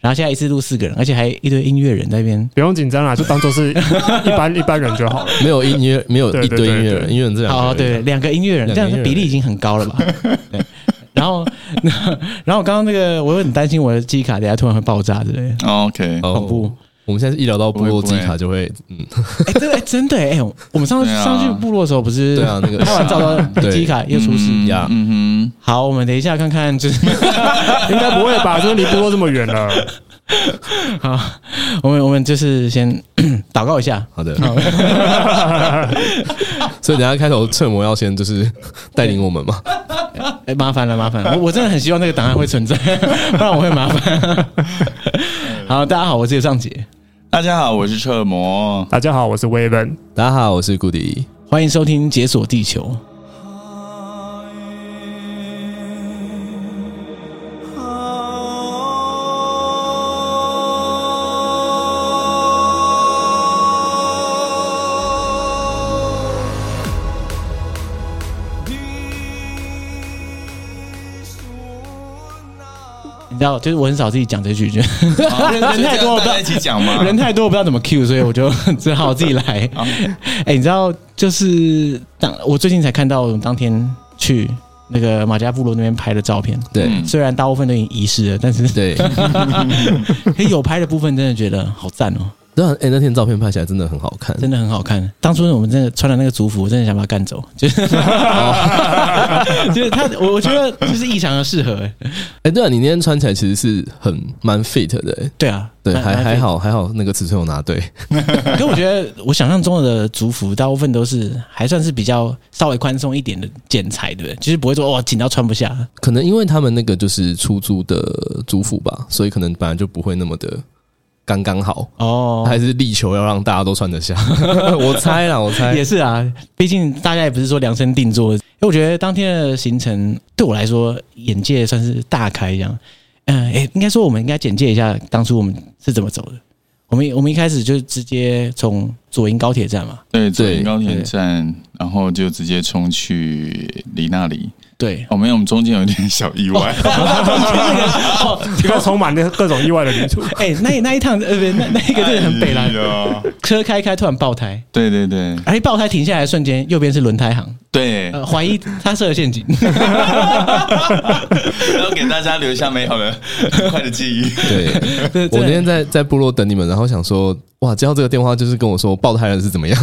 然后现在一次录四个人，而且还一堆音乐人在那边，不用紧张啦，就当做是 一般一般人就好了。没有音乐，没有一堆音乐人，音乐人这样。好，对，两个音乐人，这样比例已经很高了吧？对。然后，然后我刚刚那个，我有点担心我的记忆卡等下突然会爆炸之类的。OK，恐怖。我们现在一聊到部落记忆卡就会，嗯，哎，真的，真的，哎，我们上次上去部落的时候不是对啊，那个拍完照到记忆卡又出事呀。嗯哼，好，我们等一下看看，就是 应该不会吧？就是离部落这么远了。好，我们我们就是先 祷告一下。好的。所以等下开头侧模要先就是带领我们嘛？哎，麻烦了，麻烦了。我我真的很希望那个档案会存在，不然我会麻烦。好，大家好，我是尚杰。大家好，我是彻魔。大家好，我是威文。大家好，我是顾迪。欢迎收听《解锁地球》。知道，就是我很少自己讲这句，就 人太多，不知道一起讲吗？人太多，我不知道怎么 cue，所以我就 只好自己来。哎，你知道，就是当我最近才看到，当天去那个马家部落那边拍的照片。对，虽然大部分都已经遗失了，但是对，有拍的部分真的觉得好赞哦。对啊，哎，那天照片拍起来真的很好看，真的很好看。当初我们真的穿的那个族服，我真的想把他赶走，就是，就是他，我我觉得就是异常的适合。哎，对啊，你那天穿起来其实是很蛮 fit 的。对啊，对，还还好还好，那个尺寸我拿对。可我觉得我想象中的族服大部分都是还算是比较稍微宽松一点的剪裁，对不对？就是不会说哇紧到穿不下。可能因为他们那个就是出租的族服吧，所以可能本来就不会那么的。刚刚好哦，还是力求要让大家都穿得下。我猜啦，我猜也是啊。毕竟大家也不是说量身定做。因为我觉得当天的行程对我来说，眼界算是大开这样。嗯，诶，应该说我们应该简介一下当初我们是怎么走的。我们我们一开始就直接从左营高铁站嘛，对，左营高铁站，然后就直接冲去里那里。对，哦，没有，我们中间有一点小意外，一个充满了各种意外的旅途。哎，那那一趟呃，不，那那一个真的很北烂的，车开开突然爆胎，对对对，哎，爆胎停下来的瞬间，右边是轮胎行，对，怀疑他设了陷阱，然后给大家留下美好的快的记忆。对，我那天在在部落等你们，然后想说，哇，接到这个电话就是跟我说爆胎了是怎么样？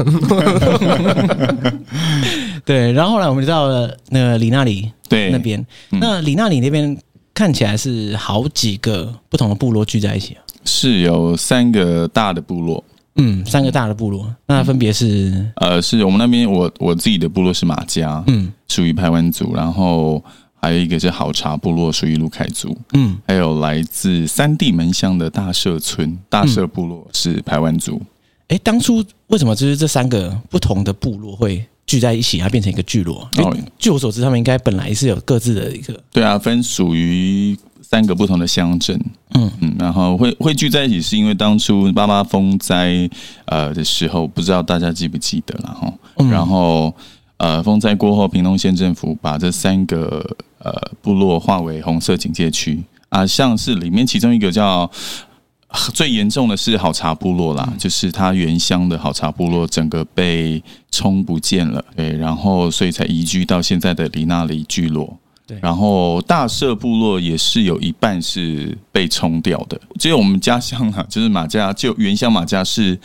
对，然后后来我们就到了那个里那里对那边，嗯、那李那里那边看起来是好几个不同的部落聚在一起啊，是有三个大的部落，嗯，三个大的部落，那分别是？呃，是我们那边我我自己的部落是马家，嗯，属于排湾族，然后还有一个是好茶部落，属于鲁凯族，嗯，还有来自三地门乡的大社村大社部落是排湾族。哎、嗯，当初为什么就是这三个不同的部落会？聚在一起，它变成一个聚落。哦，据我所知，他们应该本来是有各自的一个。对啊，分属于三个不同的乡镇。嗯嗯，然后会会聚在一起，是因为当初八八风灾呃的时候，不知道大家记不记得了哈。嗯、然后呃，风灾过后，屏东县政府把这三个呃部落划为红色警戒区啊，像是里面其中一个叫。最严重的是好茶部落啦，就是它原乡的好茶部落整个被冲不见了，对，然后所以才移居到现在的里那里聚落。对，然后大社部落也是有一半是被冲掉的，只有我们家乡啊，就是马家就原乡马家是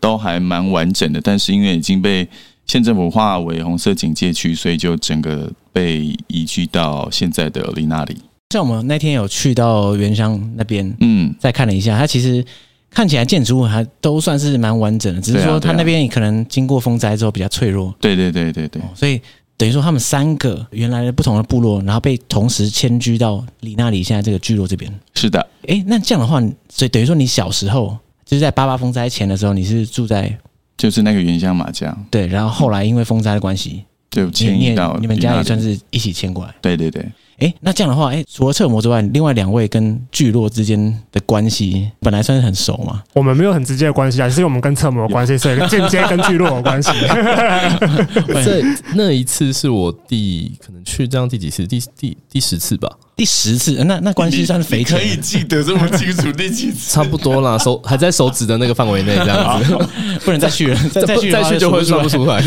都还蛮完整的，但是因为已经被县政府划为红色警戒区，所以就整个被移居到现在的里那里。像我们那天有去到原乡那边，嗯，再看了一下，它其实看起来建筑物还都算是蛮完整的，只是说它那边可能经过风灾之后比较脆弱。对对对对对，所以等于说他们三个原来的不同的部落，然后被同时迁居到里那里现在这个聚落这边。是的，哎，那这样的话，所以等于说你小时候就是在八八风灾前的时候，你是住在就是那个原乡麻将。对，然后后来因为风灾的关系。就迁移到你们家也算是一起迁过来。对对对。哎，那这样的话，哎，除了侧模之外，另外两位跟聚落之间的关系本来算是很熟嘛？我们没有很直接的关系啊，只是我们跟侧模有关系，所以间接跟聚落有关系。这那一次是我第可能去这样第几次？第第第十次吧？第十次？那那关系算是匪浅。可以记得这么清楚第几次？差不多啦，手还在手指的那个范围内，这样子，不能再去了，再再去再去就会算不出来。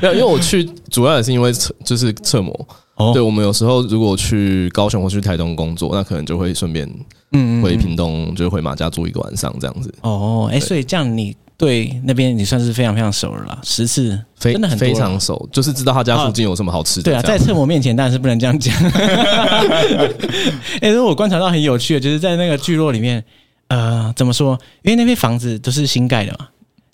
没有，因为我去主要也是因为侧就是侧模。哦，对，我们有时候如果去高雄或去台东工作，那可能就会顺便嗯回屏东，就回马家住一个晚上这样子。哦，哎，所以这样你对那边你算是非常非常熟了啦，十次真的很非常熟，就是知道他家附近有什么好吃的。对啊，在侧模面前当然是不能这样讲。哎，如果我观察到很有趣的，就是在那个聚落里面，呃，怎么说？因为那边房子都是新盖的嘛，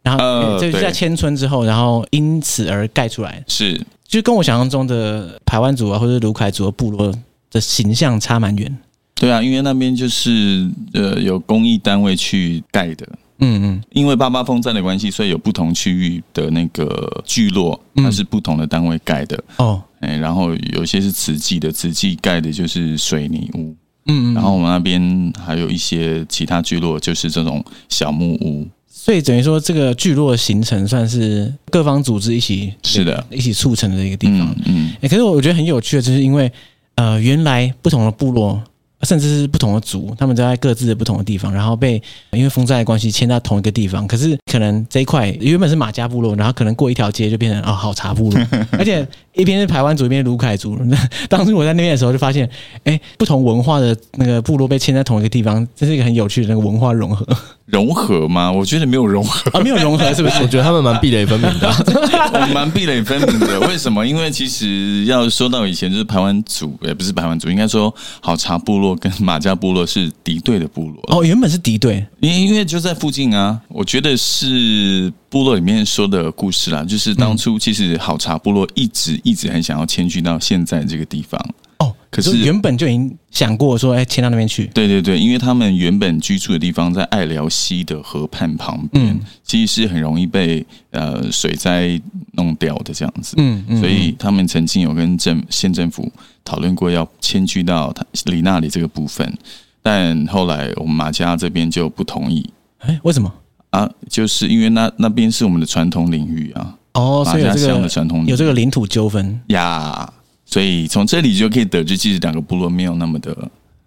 然后就是在迁村之后，然后因此而盖出来是。就跟我想象中的台湾族啊，或者卢凯族的部落的形象差蛮远。对啊，因为那边就是呃有公益单位去盖的。嗯嗯。因为八八风灾的关系，所以有不同区域的那个聚落，它是不同的单位盖的。哦。哎，然后有些是瓷器的，瓷器盖的就是水泥屋。嗯嗯。然后我们那边还有一些其他聚落，就是这种小木屋。所以等于说，这个聚落形成算是各方组织一起是的，一起促成的一个地方。嗯，可是我觉得很有趣的，就是因为呃，原来不同的部落，甚至是不同的族，他们都在各自的不同的地方，然后被因为风灾的关系迁到同一个地方。可是可能这一块原本是马家部落，然后可能过一条街就变成哦好茶部落，而且一边是排湾族，一边是卢凯族。那当时我在那边的时候，就发现，哎，不同文化的那个部落被迁在同一个地方，这是一个很有趣的那个文化融合。融合吗？我觉得没有融合 啊，没有融合，是不是？我觉得他们蛮壁垒分明的，蛮壁垒分明的。为什么？因为其实要说到以前，就是排湾族，也不是排湾族，应该说好茶部落跟马家部落是敌对的部落。哦，原本是敌对，因因为就在附近啊。我觉得是部落里面说的故事啦，就是当初其实好茶部落一直一直很想要迁居到现在这个地方。哦可是原本就已经想过说，哎，迁到那边去。对对对，因为他们原本居住的地方在爱寮溪的河畔旁边，嗯、其实是很容易被呃水灾弄掉的这样子。嗯，嗯，所以他们曾经有跟政县政府讨论过要迁居到他里那里这个部分，但后来我们马家这边就不同意。哎，为什么啊？就是因为那那边是我们的传统领域啊。哦，所以有这个的传统有这个领土纠纷呀。所以从这里就可以得知，其实两个部落没有那么的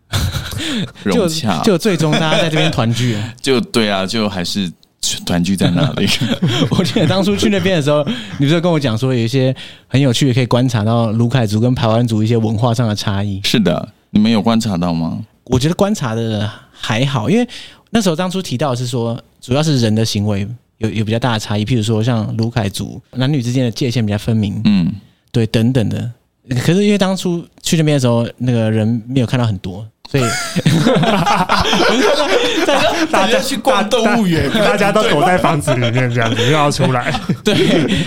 融洽，就，就最终大家在这边团聚了。就对啊，就还是团聚在那里。我记得当初去那边的时候，你不是跟我讲说有一些很有趣的，可以观察到卢凯族跟排湾族一些文化上的差异。是的，你们有观察到吗？我觉得观察的还好，因为那时候当初提到的是说，主要是人的行为有有比较大的差异，譬如说像卢凯族男女之间的界限比较分明，嗯，对，等等的。可是因为当初去那边的时候，那个人没有看到很多，所以大家大家去逛动物园，大家都躲在房子里面这样子，又要出来。对，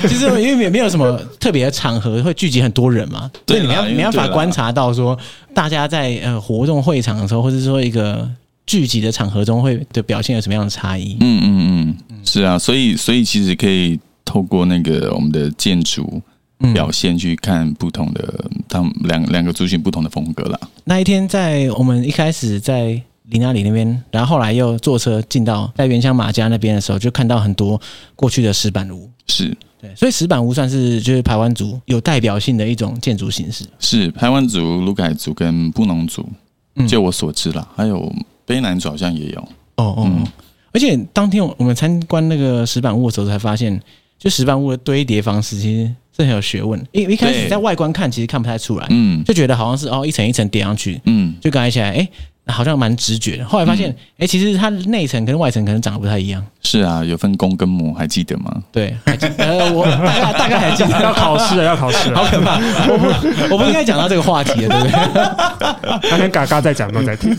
其实因为没没有什么特别的场合会聚集很多人嘛，所以你要没办法观察到说大家在呃活动会场的时候，或者说一个聚集的场合中会的表现有什么样的差异？嗯嗯嗯，是啊，所以所以其实可以透过那个我们的建筑。表现去看不同的，他们两两个族群不同的风格啦。那一天在我们一开始在林那里那边，然后后来又坐车进到在原乡马家那边的时候，就看到很多过去的石板屋。是对，所以石板屋算是就是排湾族有代表性的一种建筑形式。是排湾族、鲁凯族跟布农族，就我所知啦，还有卑南族好像也有。哦哦，嗯、而且当天我们参观那个石板屋的时候，才发现，就石板屋的堆叠方式其实。这很有学问，因为一开始在外观看，其实看不太出来，嗯，就觉得好像是哦一层一层叠上去，嗯，就感觉起来，哎，好像蛮直觉的。后来发现，哎、嗯，其实它内层跟外层可能长得不太一样。是啊，有分公跟母，还记得吗？对，还记得呃，我大概大概还记得。要考试了，要考试了，好可怕！我不，我不应该讲到这个话题了，对不对？那天嘎嘎在讲，都在听。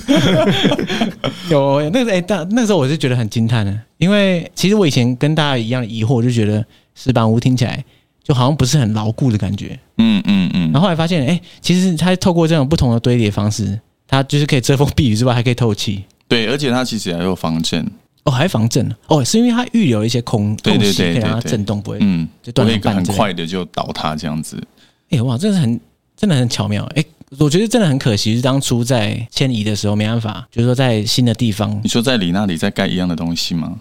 有那个哎，但那个时候我是觉得很惊叹的，因为其实我以前跟大家一样的疑惑，我就觉得石板屋听起来。就好像不是很牢固的感觉，嗯嗯嗯，然后后来发现，哎，其实它透过这种不同的堆叠方式，它就是可以遮风避雨之外，还可以透气。对，而且它其实还有防震。哦，还防震哦，是因为它预留一些空空隙，可以让它震动，不会嗯，就断一个很快的就倒塌这样子。哎、欸、哇，这是很真的很巧妙哎、欸，我觉得真的很可惜，是当初在迁移的时候没办法，就是说在新的地方，你说在你那里再盖一样的东西吗？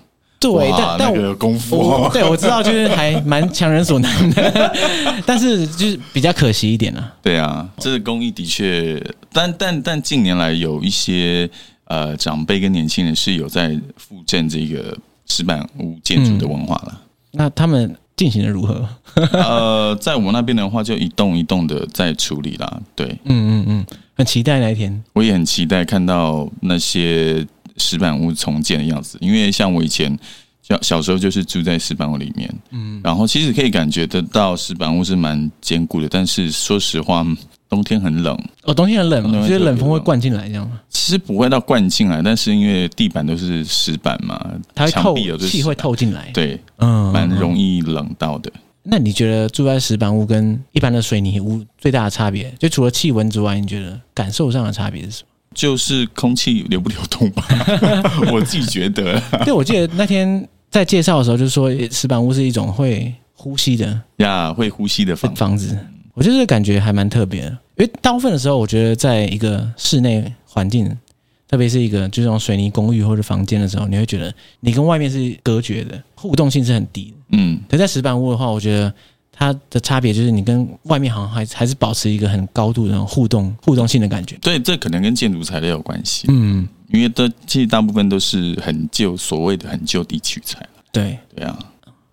对，但但我功夫、对我知道就是还蛮强人所难的，但是就是比较可惜一点啊。对啊，这个工艺的确，但但但近年来有一些呃长辈跟年轻人是有在复振这个石板屋建筑的文化了、嗯。那他们进行的如何？呃，在我们那边的话，就一栋一栋的在处理啦。对，嗯嗯嗯，很期待那一天。我也很期待看到那些。石板屋重建的样子，因为像我以前小小时候就是住在石板屋里面，嗯，然后其实可以感觉得到石板屋是蛮坚固的，但是说实话，冬天很冷。哦，冬天很冷，我觉得冷风会灌进来这样吗？其实不会到灌进来，但是因为地板都是石板嘛，它会透气会透进来，对，嗯，蛮容易冷到的。那你觉得住在石板屋跟一般的水泥屋最大的差别，就除了气温之外，你觉得感受上的差别是什么？就是空气流不流动吧，我自己觉得。对，我记得那天在介绍的时候，就是说石板屋是一种会呼吸的呀，会呼吸的房房子。我就是感觉还蛮特别的，因为大部分的时候，我觉得在一个室内环境，特别是一个就是这种水泥公寓或者房间的时候，你会觉得你跟外面是隔绝的，互动性是很低的。嗯，可在石板屋的话，我觉得。它的差别就是你跟外面好像还还是保持一个很高度的那种互动互动性的感觉。对，这可能跟建筑材料有关系。嗯，因为都其实大部分都是很旧，所谓的很就地取材。对对啊，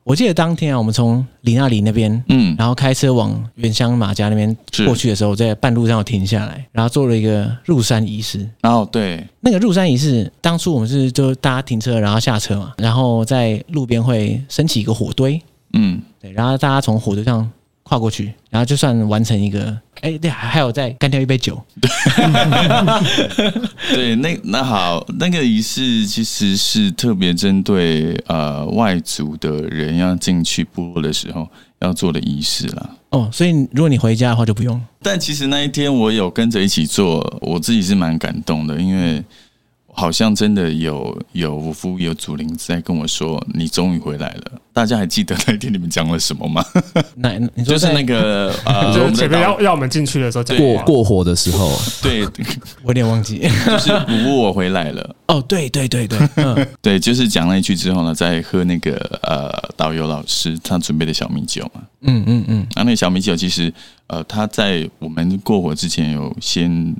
我记得当天啊，我们从里那里那边，嗯，然后开车往原乡马家那边过去的时候，在半路上有停下来，然后做了一个入山仪式。哦，对，那个入山仪式，当初我们是就大家停车，然后下车嘛，然后在路边会升起一个火堆。嗯，对，然后大家从火堆上跨过去，然后就算完成一个，哎，对，还有再干掉一杯酒。对，那那好，那个仪式其实是特别针对呃外族的人要进去部落的时候要做的仪式啦。哦，所以如果你回家的话就不用。但其实那一天我有跟着一起做，我自己是蛮感动的，因为。好像真的有有五福有祖灵在跟我说，你终于回来了。大家还记得那天你们讲了什么吗？那你说 就是那个 呃，就是前面要要我们进去的时候，过过火的时候，对，我有点忘记，就是五福我回来了。哦，对对对对，嗯，对，就是讲了一句之后呢，在喝那个呃导游老师他准备的小米酒嘛。嗯嗯嗯，那那个小米酒其实呃他在我们过火之前有先。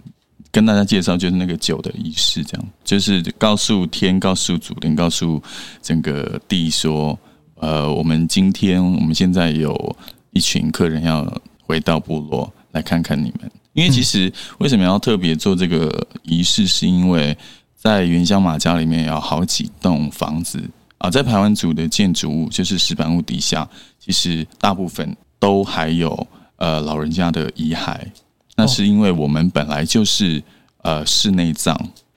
跟大家介绍，就是那个酒的仪式，这样就是告诉天、告诉祖灵、告诉整个地说，呃，我们今天我们现在有一群客人要回到部落来看看你们。因为其实为什么要特别做这个仪式，是因为在原乡马家里面有好几栋房子啊，在排湾族的建筑物，就是石板屋底下，其实大部分都还有呃老人家的遗骸。那是因为我们本来就是呃室内葬，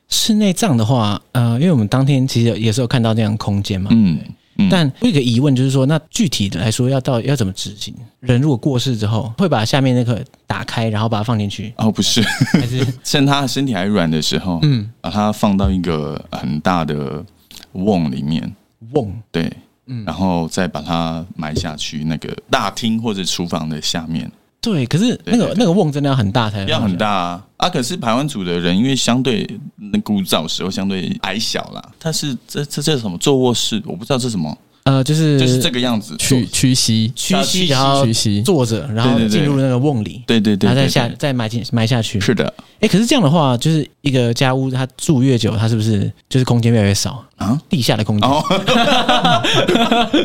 室内葬的话，呃，因为我们当天其实也是有看到那样空间嘛，嗯，嗯，但有一个疑问就是说，那具体的来说要到要怎么执行？人如果过世之后，会把下面那个打开，然后把它放进去？哦，不是，还是？趁他身体还软的时候，嗯，把它放到一个很大的瓮里面，瓮，对，嗯，然后再把它埋下去那个大厅或者厨房的下面。对，可是那个那个瓮真的要很大才要很大啊！啊，可是排湾族的人因为相对那古早时候相对矮小啦，他是这这这是什么坐卧室？我不知道这是什么。呃，就是就是这个样子，屈屈膝，屈膝，然后屈膝坐着，然后进入那个瓮里，对对对，然后再下再埋进埋下去。是的，哎，可是这样的话，就是一个家屋，它住越久，它是不是就是空间越来越少啊？地下的空间？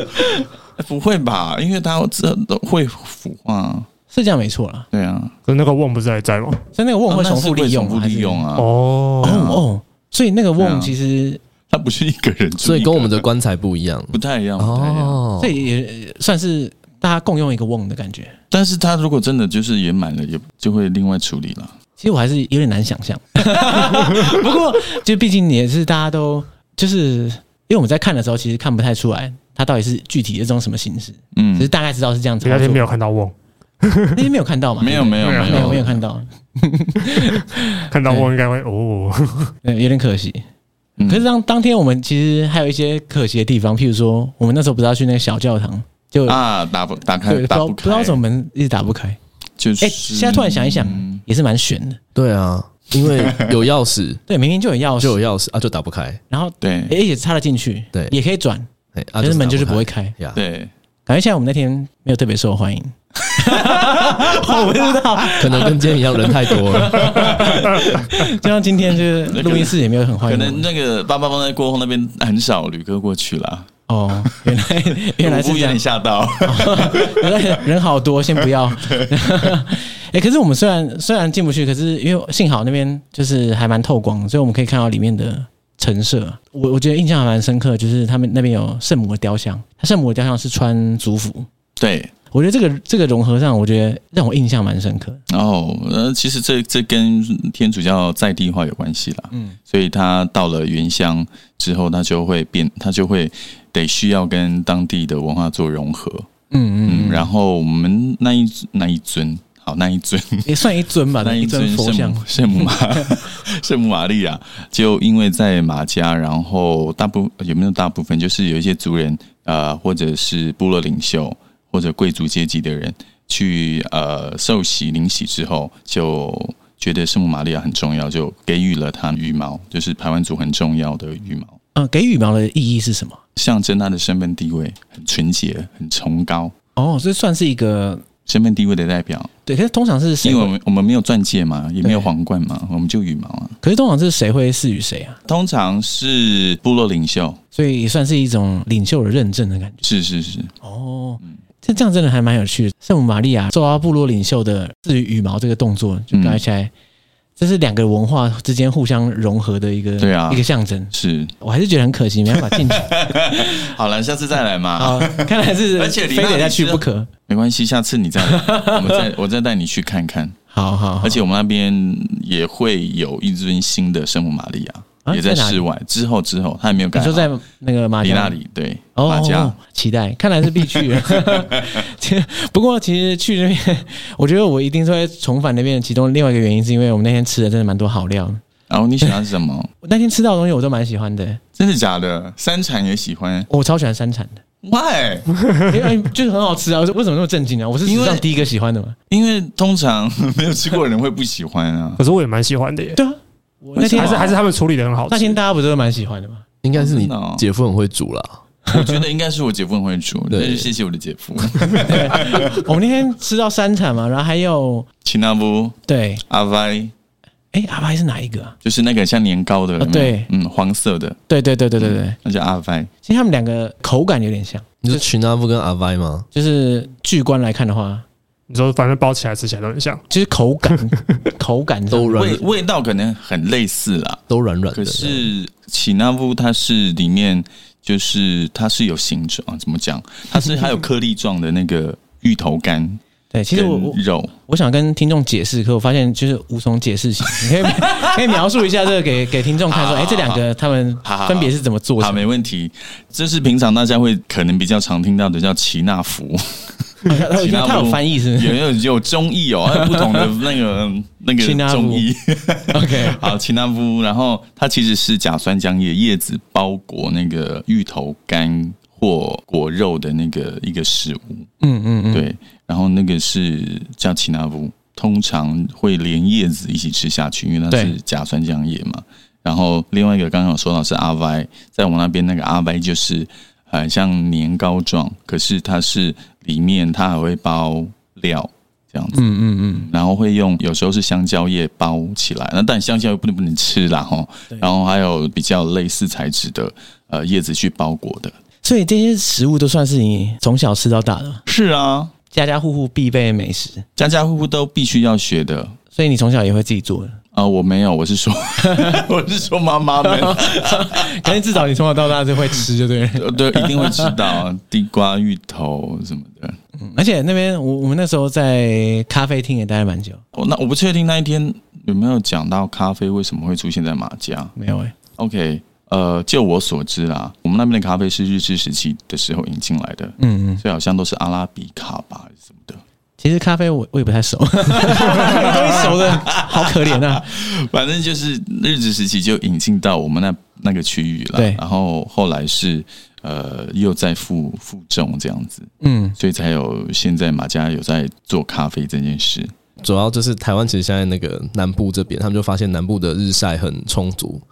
不会吧？因为它这都会腐化。是这样没错啦，对啊，可是那个瓮不是还在吗？所以那个瓮会重复利用，重复利用啊。哦哦，所以那个瓮其实它不是一个人，所以跟我们的棺材不一样，不太一样哦。所以也算是大家共用一个瓮的感觉。但是它如果真的就是也满了，也就会另外处理了。其实我还是有点难想象，不过就毕竟也是大家都就是因为我们在看的时候，其实看不太出来它到底是具体的这种什么形式，嗯，只是大概知道是这样子。那天没有看到瓮。那天没有看到吗？没有没有没有没有看到，看到我应该会哦，有点可惜。可是当当天我们其实还有一些可惜的地方，譬如说我们那时候不是要去那个小教堂，就啊打不打开，打不开，不知道为什么门一直打不开。就是，哎，现在突然想一想，也是蛮悬的。对啊，因为有钥匙，对，明明就有钥匙，就有钥匙啊，就打不开。然后对，哎，也插了进去，对，也可以转，可是门就是不会开。对，感觉现在我们那天没有特别受欢迎。我不知道，可能跟今天一样，人太多了。就像今天，就是录音室也没有很欢迎。可能那个八八方在过后那边很少旅客过去了。哦，原来 原来是这样，有点吓到。原来人好多，先不要。哎，可是我们虽然虽然进不去，可是因为幸好那边就是还蛮透光，所以我们可以看到里面的陈设。我我觉得印象还蛮深刻，就是他们那边有圣母的雕像，他圣母的雕像是穿族服。对。我觉得这个这个融合上，我觉得让我印象蛮深刻。哦，呃，其实这这跟天主教在地化有关系啦。嗯，所以他到了原乡之后，他就会变，他就会得需要跟当地的文化做融合。嗯嗯，嗯。然后我们那一那一尊，好，那一尊也算一尊吧，那一尊佛像圣母玛 圣母玛利亚，就因为在马家，然后大部有没有大部分，就是有一些族人呃，或者是部落领袖。或者贵族阶级的人去呃受洗领洗之后，就觉得圣母玛利亚很重要，就给予了他羽毛，就是排湾族很重要的羽毛。嗯、呃，给羽毛的意义是什么？象征他的身份地位很纯洁、很崇高。哦，这算是一个身份地位的代表。对，可是通常是谁？因为我们我们没有钻戒嘛，也没有皇冠嘛，我们就羽毛啊。可是通常是谁会赐予谁啊？通常是部落领袖，所以也算是一种领袖的认证的感觉。是是是。哦。嗯这这样真的还蛮有趣的。圣母玛利亚受到部落领袖的赐予羽毛这个动作，就感觉起来，这是两个文化之间互相融合的一个对啊一个象征。是我还是觉得很可惜，没办法进去。好了，下次再来嘛。好，看来是 而且非得再去不可。没关系，下次你再来，我们再我再带你去看看。好好，而且我们那边也会有一尊新的圣母玛利亚。也在室外，之后之后他还没有改。你说在那个马家那里，对，马家、哦、期待，看来是必去。不过其实去那边，我觉得我一定是会重返那边。其中另外一个原因是因为我们那天吃的真的蛮多好料。然后你喜欢什么？我那天吃到的东西我都蛮喜欢的。真的假的？三产也喜欢？我超喜欢三产的。Why？因为就是很好吃啊！为什么那么震惊啊？我是史上第一个喜欢的嘛。因为通常没有吃过的人会不喜欢啊。可是我也蛮喜欢的耶。对啊。那天还是还是他们处理的很好，那天大家不是都蛮喜欢的吗？应该是你姐夫很会煮啦。我觉得应该是我姐夫很会煮，对，谢谢我的姐夫。我们那天吃到三产嘛，然后还有奇纳布，对，阿歪，哎，阿歪是哪一个啊？就是那个像年糕的，对，嗯，黄色的，对对对对对对，那叫阿歪。其实他们两个口感有点像，你说奇纳布跟阿歪吗？就是巨观来看的话。你说反正包起来吃起来都很像，其实口感 口感都软，味味道可能很类似啦，都软软的。可是奇纳夫它是里面就是它是有形状，怎么讲？它是还有颗粒状的那个芋头干。对，其实我肉我想跟听众解释，可我发现就是无从解释型。你可以可以描述一下这个给给听众看，说，哎，这两个他们分别是怎么做的？好，没问题。这是平常大家会可能比较常听到的，叫奇纳福。他有翻译是不是？有有有中译哦，还 有不同的那个 那个中译。OK，好，奇纳夫，然后它其实是假酸浆叶叶子包裹那个芋头干或果肉的那个一个食物。嗯嗯嗯，对。然后那个是叫奇纳夫，通常会连叶子一起吃下去，因为它是假酸浆叶嘛。然后另外一个刚刚有说到是阿歪，在我们那边那个阿歪就是很像年糕状，可是它是。里面它还会包料这样子，嗯嗯嗯，然后会用有时候是香蕉叶包起来，那但香蕉又不能不能吃啦哈，然后还有比较类似材质的呃叶子去包裹的，所以这些食物都算是你从小吃到大的。是啊，家家户户必备的美食，家家户户都必须要学的，所以你从小也会自己做的。啊、呃，我没有，我是说，我是说妈妈们，可是至少你从小到大就会吃，就对，对，一定会吃到地瓜、芋头什么的。嗯，而且那边我我们那时候在咖啡厅也待了蛮久。哦，那我不确定那一天有没有讲到咖啡为什么会出现在马家？没有诶、欸。OK，呃，就我所知啦，我们那边的咖啡是日治时期的时候引进来的，嗯嗯，所以好像都是阿拉比卡吧，还是什么的。其实咖啡我我也不太熟，熟的好可怜啊。反正就是日治时期就引进到我们那那个区域了。对，然后后来是呃又在负负重这样子，嗯，所以才有现在马家有在做咖啡这件事。主要就是台湾其实现在那个南部这边，他们就发现南部的日晒很充足，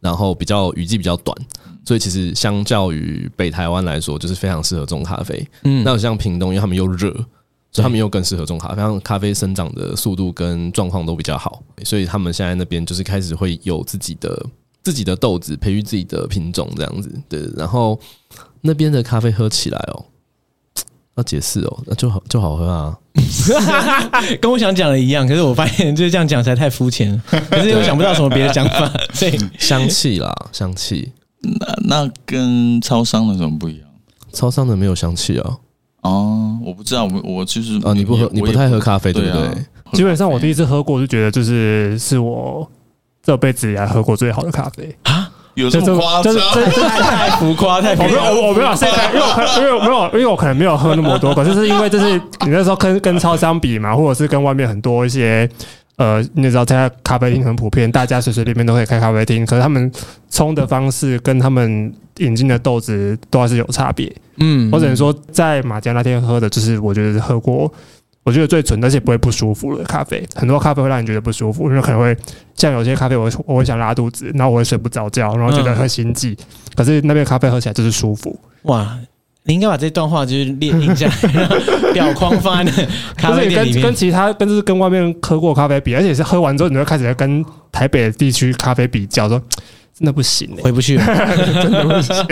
然后比较雨季比较短，所以其实相较于北台湾来说，就是非常适合种咖啡。嗯，那像屏东，因为他们又热，所以他们又更适合种咖啡，像咖啡生长的速度跟状况都比较好，所以他们现在那边就是开始会有自己的自己的豆子，培育自己的品种这样子。对，然后那边的咖啡喝起来哦。要解释哦，那就好就好喝啊，跟我想讲的一样。可是我发现就是这样讲才太肤浅，可是又想不到什么别的讲法。所以香气啦，香气，那那跟超商的什么不一样？超商的没有香气啊。哦，我不知道，我我其实啊，你不喝，你不太喝咖啡，对不对？基本上我第一次喝过，就觉得就是是我这辈子以来喝过最好的咖啡啊。有这么夸张？这太 太浮夸，太浮夸。我我没有，因为我因为没有，因为我可能没有喝那么多，可是是因为就是你那时候跟跟超商比嘛，或者是跟外面很多一些呃，你知道，在咖啡厅很普遍，大家随随便便都可以开咖啡厅，可是他们冲的方式跟他们引进的豆子都还是有差别。嗯，我只能说在马家那天喝的，就是我觉得喝过。我觉得最纯，而且不会不舒服的咖啡，很多咖啡会让你觉得不舒服，因为可能会像有些咖啡我，我我会想拉肚子，然后我会睡不着觉，然后觉得很心悸。嗯、可是那边咖啡喝起来就是舒服。哇，你应该把这段话就是列印下来，表框放在 咖啡店里面。跟跟其他跟就是跟外面喝过咖啡比，而且是喝完之后，你会开始跟台北的地区咖啡比较，说 真的不行、欸，回不去了，真的不行。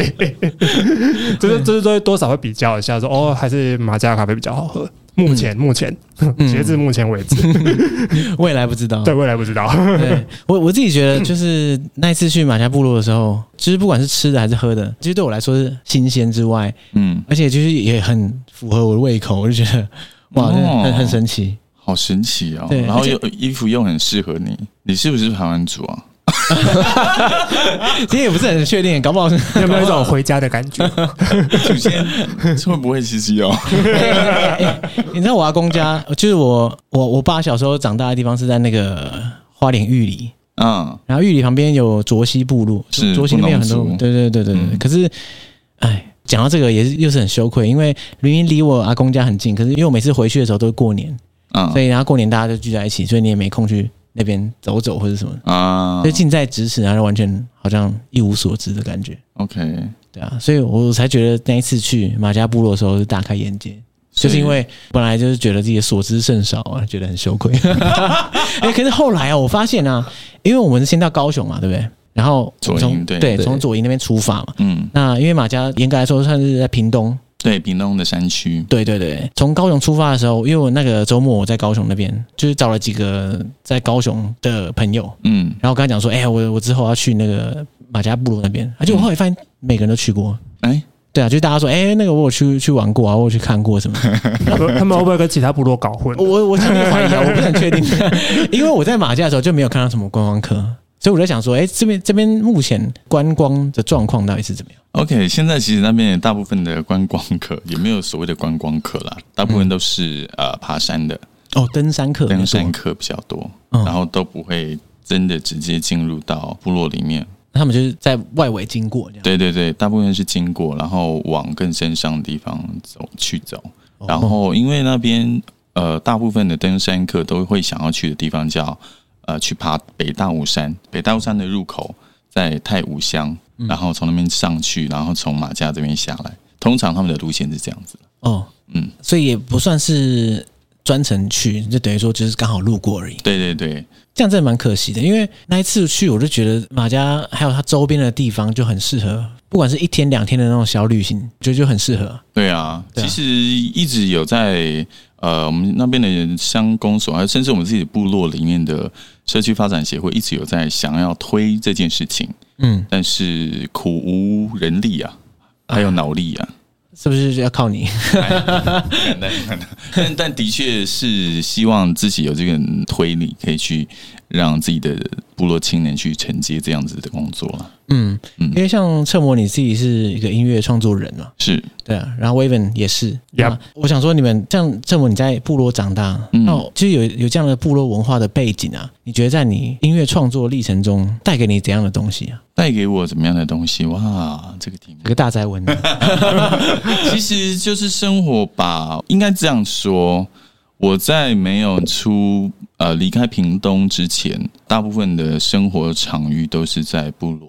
就是就是说多少会比较一下说，说哦，还是马家咖啡比较好喝。目前，目前，截至目前为止，未来不知道。对，未来不知道。对我我自己觉得，就是那一次去马家部落的时候，其实不管是吃的还是喝的，其实对我来说是新鲜之外，嗯，而且就是也很符合我的胃口，我就觉得哇，很很神奇，好神奇哦。然后又衣服又很适合你，你是不是台湾族啊？其实也不是很确定，搞不好 有没有一种回家的感觉？祖先会不会其实有？你知道我阿公家，就是我我我爸小时候长大的地方是在那个花莲玉里，嗯，然后玉里旁边有卓溪部落，是卓溪那边有很多，对对对对对。嗯、可是，哎，讲到这个也是又是很羞愧，因为明明离我阿公家很近，可是因为我每次回去的时候都是过年，嗯，所以然后过年大家就聚在一起，所以你也没空去。那边走走或者什么啊，就近在咫尺，然后完全好像一无所知的感觉。OK，对啊，所以我才觉得那一次去马家部落的时候是大开眼界，就是因为本来就是觉得自己所知甚少啊，觉得很羞愧。哎，可是后来啊，我发现啊，因为我们先到高雄嘛，对不对？然后从对从左营那边出发嘛，嗯，那因为马家严格来说算是在屏东。对，屏东的山区。对对对，从高雄出发的时候，因为我那个周末我在高雄那边，就是找了几个在高雄的朋友，嗯，然后我跟他讲说，哎呀，我我之后要去那个马家部落那边，而且我后来发现每个人都去过，哎，对啊，就是大家说，哎，那个我有去去玩过啊，我有去看过什么，他们会不会跟其他部落搞混？我我强烈怀疑啊，我不是很确定，因为我在马家的时候就没有看到什么观光客。所以我在想说，哎，这边这边目前观光的状况到底是怎么样？OK，现在其实那边大部分的观光客也没有所谓的观光客啦，大部分都是呃爬山的哦，登山客，登山客比较多，然后都不会真的直接进入到部落里面，他们就是在外围经过这样。对对对，大部分是经过，然后往更深山的地方走去走，然后因为那边呃大部分的登山客都会想要去的地方叫。呃，去爬北大武山，北大武山的入口在太武乡，然后从那边上去，然后从马家这边下来。通常他们的路线是这样子。哦，嗯，所以也不算是专程去，就等于说就是刚好路过而已。对对对，这样真的蛮可惜的，因为那一次去，我就觉得马家还有它周边的地方就很适合，不管是一天两天的那种小旅行，我觉得就很适合。对啊，其实一直有在。呃，我们那边的乡公所，还有甚至我们自己的部落里面的社区发展协会，一直有在想要推这件事情，嗯，但是苦无人力啊，还有脑力啊，是不是要靠你？但但的确是希望自己有这个推力，可以去让自己的部落青年去承接这样子的工作了。嗯嗯，因为像彻摩你自己是一个音乐创作人嘛，是对啊，然后 Waven 也是，呀，我想说你们像彻摩你在部落长大，嗯、那其实有有这样的部落文化的背景啊，你觉得在你音乐创作历程中带给你怎样的东西啊？带给我怎么样的东西？哇，这个题目，这个大哉问，其实就是生活吧，应该这样说。我在没有出呃离开屏东之前，大部分的生活场域都是在部落。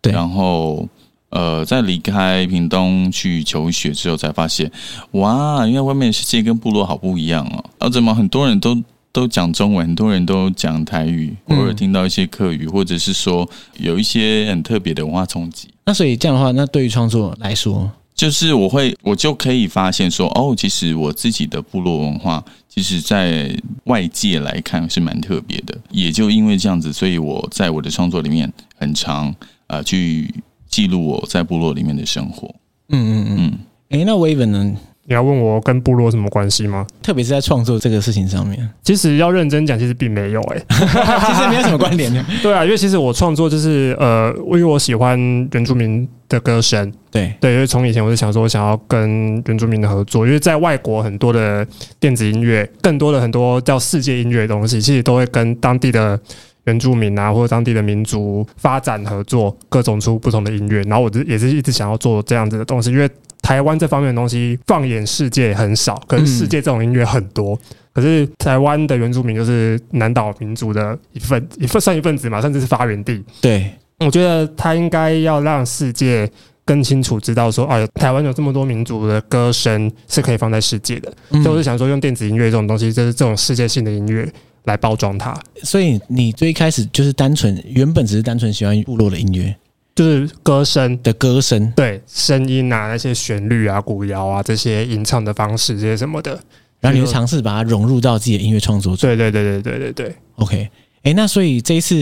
对，然后呃，在离开屏东去求学之后，才发现哇，因为外面的世界跟部落好不一样哦。啊，怎么很多人都都讲中文，很多人都讲台语，偶尔听到一些客语，或者是说有一些很特别的文化冲击。那所以这样的话，那对于创作来说，就是我会我就可以发现说，哦，其实我自己的部落文化。其实，在外界来看是蛮特别的，也就因为这样子，所以我在我的创作里面很常呃去记录我在部落里面的生活。嗯嗯嗯。哎、欸，那 Waven 呢？你要问我跟部落什么关系吗？特别是在创作这个事情上面，其实要认真讲，其实并没有哎、欸，其实没有什么关联的。对啊，因为其实我创作就是呃，因为我喜欢原住民的歌声，对对，因为从以前我就想说，我想要跟原住民的合作，因为在外国很多的电子音乐，更多的很多叫世界音乐的东西，其实都会跟当地的原住民啊，或者当地的民族发展合作，各种出不同的音乐。然后我就也是一直想要做这样子的东西，因为。台湾这方面的东西放眼世界很少，可是世界这种音乐很多。嗯、可是台湾的原住民就是南岛民族的一份一份算一份子嘛，甚至是发源地。对，我觉得他应该要让世界更清楚知道说，哎，台湾有这么多民族的歌声是可以放在世界的。嗯、所以我是想说，用电子音乐这种东西，就是这种世界性的音乐来包装它。所以你最开始就是单纯，原本只是单纯喜欢部落的音乐。就是歌声的歌声，对声音啊，那些旋律啊、鼓谣啊，这些吟唱的方式，这些什么的，然后你就尝试把它融入到自己的音乐创作中。对对对对对对对。OK，哎、欸，那所以这一次，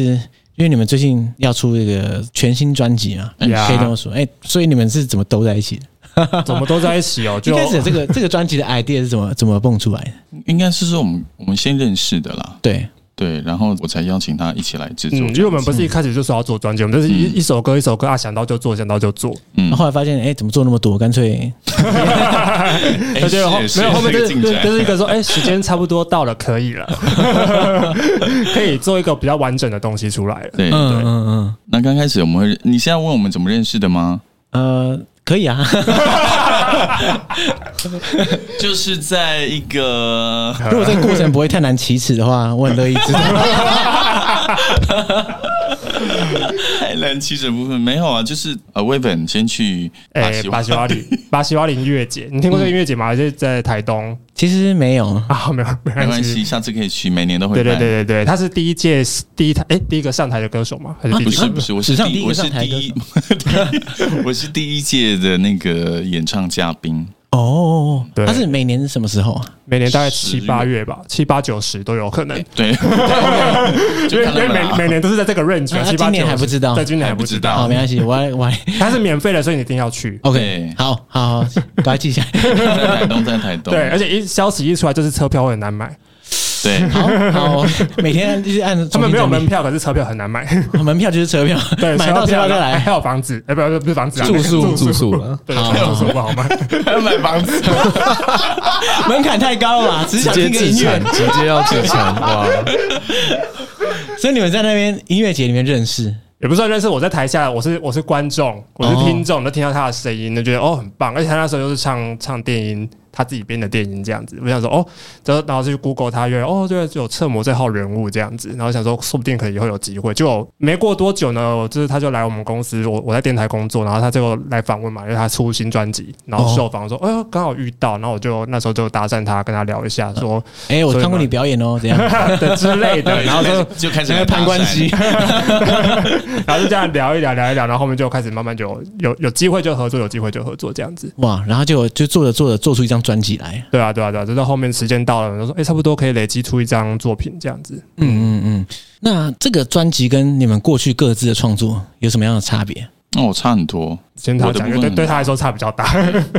因为你们最近要出这个全新专辑嘛，可以这么说。哎、欸，所以你们是怎么都在一起的？怎么都在一起哦？就一开始这个这个专辑的 idea 是怎么怎么蹦出来的？应该是说我们我们先认识的啦。对。对，然后我才邀请他一起来制作。嗯，因为我们不是一开始就说要做专辑，我们就是一一首歌一首歌啊，想到就做，想到就做。嗯，后来发现，哎，怎么做那么多？干脆，他就后没有后面就是就是一个说，哎，时间差不多到了，可以了，可以做一个比较完整的东西出来了。对，嗯嗯嗯。那刚开始我们会，你现在问我们怎么认识的吗？呃，可以啊。就是在一个，如果这个过程不会太难启齿的话，我很乐意知道。太难启齿的部分没有啊，就是呃，Waven 先去巴西巴西瓦里 巴西瓦里音乐节，你听过这个音乐节吗？还是在台东？其实没有 啊，没有没关系，下次可以去，每年都会。对对对对对，他是第一届第一台哎，第一个上台的歌手吗？不是不是，我是第我是第一，我是第一届的那个演唱嘉宾。哦，对，它是每年是什么时候啊？每年大概七八月吧，七八九十都有可能。对，因为每每年都是在这个 range。七八年还不知道，在今年还不知道。好，没关系，我还我还 他是免费的，所以你一定要去。OK，好好好，赶快记下来。在台东，在台东。对，而且一消息一出来，就是车票会很难买。对，好，好，每天就是按他们没有门票，可是车票很难买。门票就是车票，对，买到车票再来，还有房子，哎，不是不是房子，住宿住宿。了，对，住宿不好买，还要买房子，门槛太高了嘛，直接自产，直接要自产哇！所以你们在那边音乐节里面认识，也不算认识，我在台下，我是我是观众，我是听众，都听到他的声音，就觉得哦很棒，而且他那时候又是唱唱电音。他自己编的电影这样子，我想说哦，然后然后就去 Google 他，原来哦，对，有侧模这号人物这样子，然后想说说不定可以以后有机会，就没过多久呢，就是他就来我们公司，我我在电台工作，然后他最后来访问嘛，因为他出新专辑，然后受访说，哎呦，刚好遇到，然后我就那时候就搭讪他，跟他聊一下，说，哎，我看过你表演哦，这样。的之类的，然后就就开始攀关系，然后就这样聊一聊，聊一聊，然后后面就开始慢慢就有有机会就合作，有机会就合作这样子，哇，然后就就做着做着做出一张专辑来，对啊。啊，对啊，对啊，直到后面时间到了，就说，哎，差不多可以累积出一张作品这样子。嗯嗯嗯。那这个专辑跟你们过去各自的创作有什么样的差别？那哦，差很多。先他讲，对对他来说差比较大。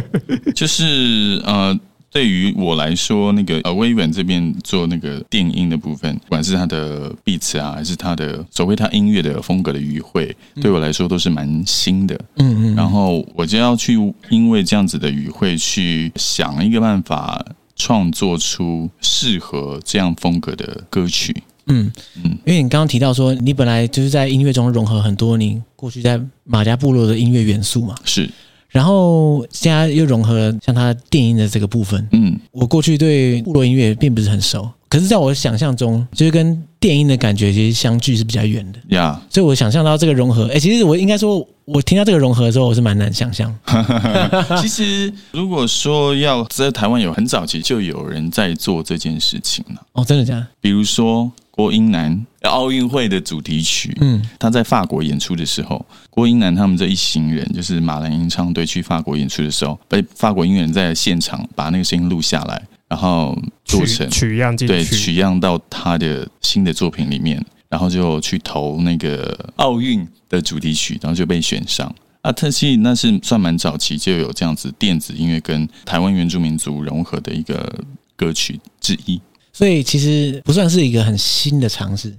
就是呃，对于我来说，那个呃，微软这边做那个电音的部分，不管是他的 beats 啊，还是他的所谓他音乐的风格的语汇，对我来说都是蛮新的。嗯嗯。然后我就要去因为这样子的语汇去想一个办法，创作出适合这样风格的歌曲。嗯嗯。因为你刚刚提到说，你本来就是在音乐中融合很多你过去在马家部落的音乐元素嘛。是。然后现在又融合了像他电音的这个部分，嗯，我过去对部落音乐并不是很熟，可是在我想象中，就是跟电音的感觉其实相距是比较远的，呀。所以我想象到这个融合，哎，其实我应该说，我听到这个融合的时候，我是蛮难想象。其实如果说要在台湾有很早期就有人在做这件事情了，哦，真的假的？比如说。郭英男奥运会的主题曲，嗯，他在法国演出的时候，郭英男他们这一行人，就是马兰吟唱队去法国演出的时候，被法国音乐人在现场把那个声音录下来，然后做成取，取样进去，对，取样到他的新的作品里面，然后就去投那个奥运的主题曲，然后就被选上。啊，特西那是算蛮早期就有这样子电子音乐跟台湾原住民族融合的一个歌曲之一。所以其实不算是一个很新的尝试，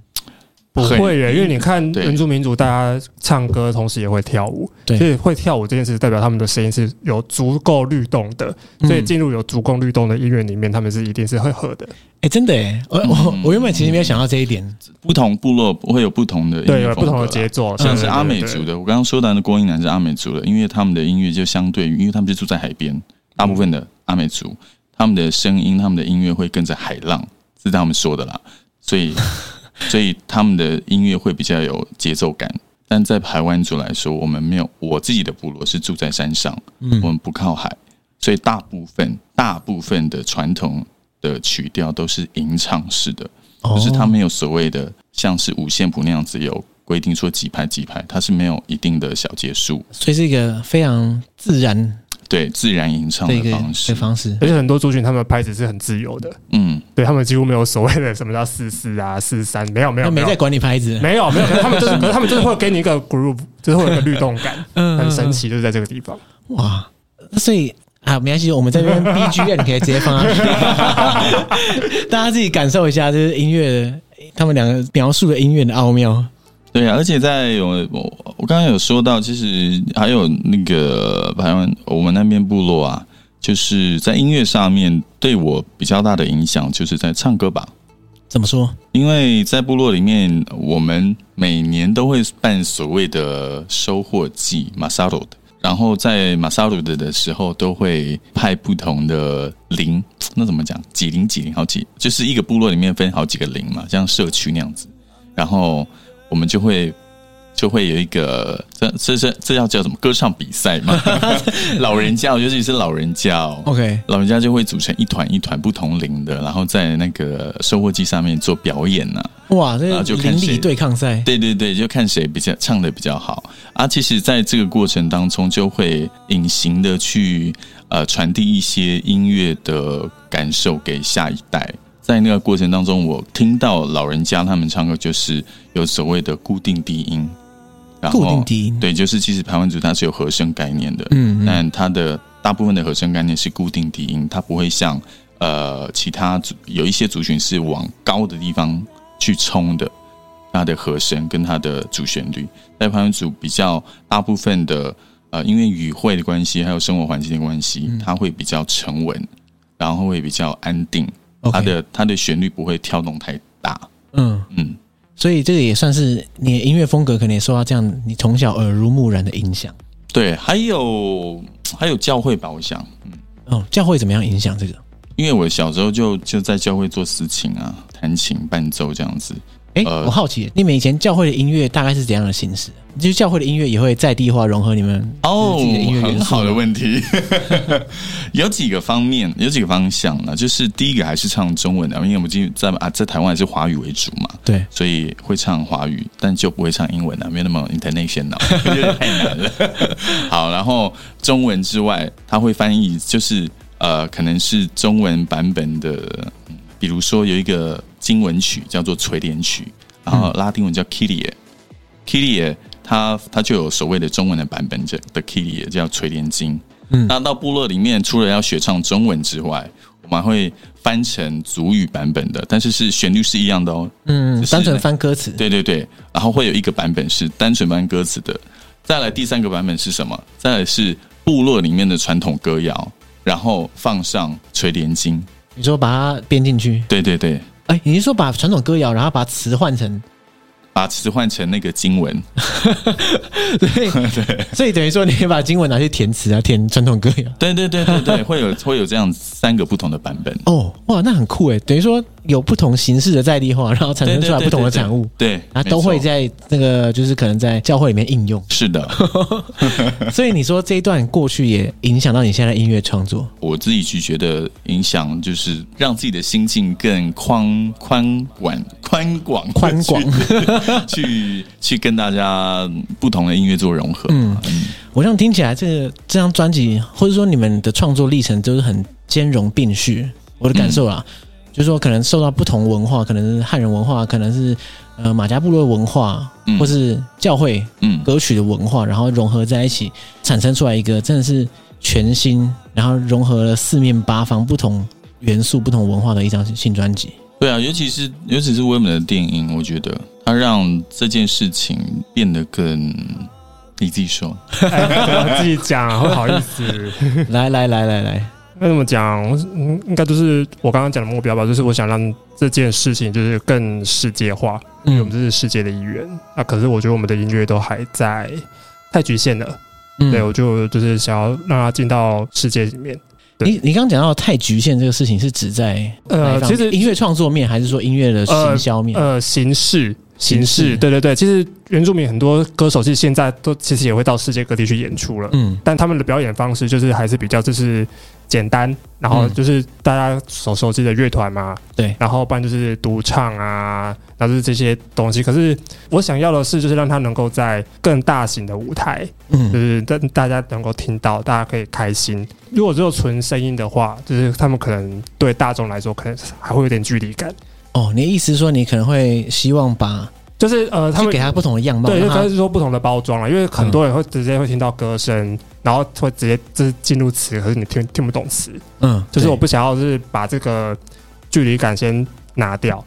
不会耶，因为你看原住民族，大家唱歌同时也会跳舞，所以会跳舞这件事代表他们的声音是有足够律动的，所以进入有足够律动的音乐里面，他们是一定是会合的。哎，真的哎，我我我原本其实没有想到这一点，不同部落会有不同的对，有不同的节奏，像是阿美族的，我刚刚说的那郭英男是阿美族的，因为他们的音乐就相对于，因为他们就住在海边，大部分的阿美族。他们的声音，他们的音乐会跟着海浪，是他们说的啦。所以，所以他们的音乐会比较有节奏感。但在排湾族来说，我们没有。我自己的部落是住在山上，嗯，我们不靠海，所以大部分大部分的传统的曲调都是吟唱式的，就是它没有所谓的像是五线谱那样子有规定说几拍几拍，它是没有一定的小节数，所以是一个非常自然。对，自然吟唱的方式，方式，而且很多族群他们的拍子是很自由的，嗯，对他们几乎没有所谓的什么叫四四啊、四三，没有没有，没在管理拍子，没有没有，他们就是，可是他们就是会给你一个 group，就是会有一个律动感，嗯，很神奇，就是在这个地方，哇，所以啊，没关系，我们这边 BGM 你可以直接放上去，大家自己感受一下，就是音乐的，他们两个描述的音乐的奥妙。对啊，而且在我我我刚刚有说到，其实还有那个台湾我们那边部落啊，就是在音乐上面对我比较大的影响，就是在唱歌吧。怎么说？因为在部落里面，我们每年都会办所谓的收获季马萨鲁的，然后在马萨鲁的的时候，都会派不同的灵，那怎么讲？几零几零好几，就是一个部落里面分好几个灵嘛，像社区那样子，然后。我们就会就会有一个这这这这要叫什么歌唱比赛嘛？老人家，尤其是老人家，OK，老人家就会组成一团一团不同龄的，然后在那个收获机上面做表演呢、啊。哇，这就邻里对抗赛，对对对，就看谁比较唱的比较好啊。其实，在这个过程当中，就会隐形的去呃传递一些音乐的感受给下一代。在那个过程当中，我听到老人家他们唱歌，就是有所谓的固定低音，然后固定低音，对，就是其实排湾族它是有和声概念的，嗯，但它的大部分的和声概念是固定低音，它不会像呃其他族有一些族群是往高的地方去冲的，它的和声跟它的主旋律，在排湾族比较大部分的呃，因为语汇的关系，还有生活环境的关系，它会比较沉稳，然后会比较安定。它的它的旋律不会跳动太大，嗯嗯，所以这个也算是你的音乐风格，可能也受到这样你从小耳濡目染的影响。对，还有还有教会吧，我想，嗯，哦，教会怎么样影响这个？因为我小时候就就在教会做事情啊，弹琴伴奏这样子。哎，我好奇，你们以前教会的音乐大概是怎样的形式？就是教会的音乐也会在地化融合你们哦，很好的问题。有几个方面，有几个方向呢？就是第一个还是唱中文的，因为我们今在啊在台湾还是华语为主嘛，对，所以会唱华语，但就不会唱英文了，没有那么 international，太难了。好，然后中文之外，他会翻译，就是呃，可能是中文版本的，比如说有一个。经文曲叫做垂帘曲，然后拉丁文叫 Kyrie，Kyrie，它它就有所谓的中文的版本，叫的 Kyrie 叫垂帘经。嗯，那到部落里面，除了要学唱中文之外，我们会翻成族语版本的，但是是旋律是一样的哦。嗯，单纯翻歌词。对对对，然后会有一个版本是单纯翻歌词的。再来第三个版本是什么？再来是部落里面的传统歌谣，然后放上垂帘经。你说把它编进去？对对对。哎，你是说把传统歌谣，然后把词换成？把词换成那个经文，所以 对，所以等于说你把经文拿去填词啊，填传统歌谣。对对对对对，会有会有这样三个不同的版本。哦，哇，那很酷诶，等于说。有不同形式的在地化，然后产生出来不同的产物，对，对，对，对，对，然后都会在那个就是可能在教会里面应用。是的，所以你说这一段过去也影响到你现在音乐创作？我自己去觉得影响就是让自己的心境更宽宽广宽广宽广，去 去跟大家不同的音乐做融合。嗯，我这样听起来，这个这张专辑或者说你们的创作历程都是很兼容并蓄，我的感受啦。嗯就是说，可能受到不同文化，可能是汉人文化，可能是呃马家部落文化，嗯、或是教会嗯歌曲的文化，然后融合在一起，产生出来一个真的是全新，然后融合了四面八方不同元素、不同文化的一张新专辑。对啊，尤其是尤其是威门的电影，我觉得它让这件事情变得更……你自己说，我 自己讲，不好意思，来来来来来。那怎么讲？嗯，应该就是我刚刚讲的目标吧，就是我想让这件事情就是更世界化，因为我们这是世界的一员。那可是我觉得我们的音乐都还在太局限了。嗯，对，我就就是想要让它进到世界里面。你你刚刚讲到太局限这个事情，是指在呃，其实音乐创作面，还是说音乐的行销面？呃，形式。形式，对对对，其实原住民很多歌手，其实现在都其实也会到世界各地去演出了，嗯，但他们的表演方式就是还是比较就是简单，然后就是大家所熟悉的乐团嘛，对，然后不然就是独唱啊，然后就是这些东西。可是我想要的是，就是让他能够在更大型的舞台，嗯，就是让大家能够听到，大家可以开心。如果只有纯声音的话，就是他们可能对大众来说，可能还会有点距离感。哦，你的意思是说，你可能会希望把，就是呃，他们给他不同的样貌，对，就是说不同的包装了，因为很多人会直接会听到歌声，嗯、然后会直接就是进入词，可是你听听不懂词，嗯，就是我不想要是把这个距离感先拿掉，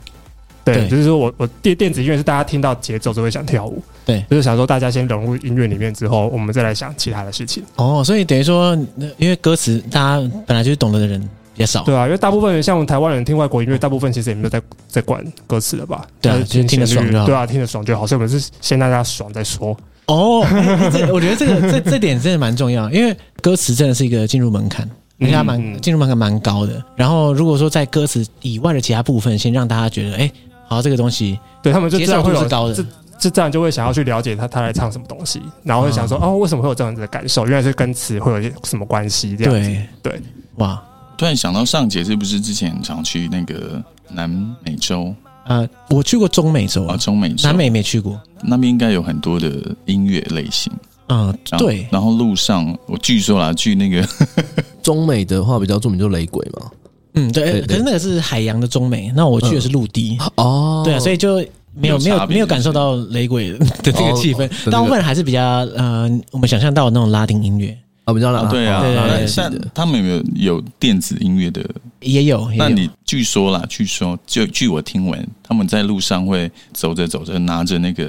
对，对。就是说我我电电子音乐是大家听到节奏就会想跳舞，对，就是想说大家先融入音乐里面之后，我们再来想其他的事情。哦，所以等于说，因为歌词大家本来就是懂得的人。也少对啊，因为大部分人像台湾人听外国音乐，大部分其实也没有在在管歌词了吧？对啊，就听得爽就好。对啊，听得爽就好。所以我们是先让大家爽再说。哦，这我觉得这个这这点真的蛮重要，因为歌词真的是一个进入门槛，人家蛮进入门槛蛮高的。然后如果说在歌词以外的其他部分，先让大家觉得，哎，好，这个东西对他们就接受会是高的，这这这样就会想要去了解他他来唱什么东西，然后会想说，哦，为什么会有这样子的感受？原来是跟词会有什么关系？这样子对对，哇。突然想到上杰，是不是之前常去那个南美洲？呃，我去过中美洲啊，中美洲，南美没去过。那边应该有很多的音乐类型。啊，对。然后路上，我据说啦，去那个 中美的话，比较著名就雷鬼嘛。嗯，对。可是那个是海洋的中美，那我去的是陆地。哦，对啊，所以就没有没有没有感受到雷鬼的这个气氛。大部分还是比较呃，我们想象到的那种拉丁音乐。啊，我知道了，对啊，那像他们有没有有电子音乐的？也有。那你据说啦，据说就据我听闻，他们在路上会走着走着，拿着那个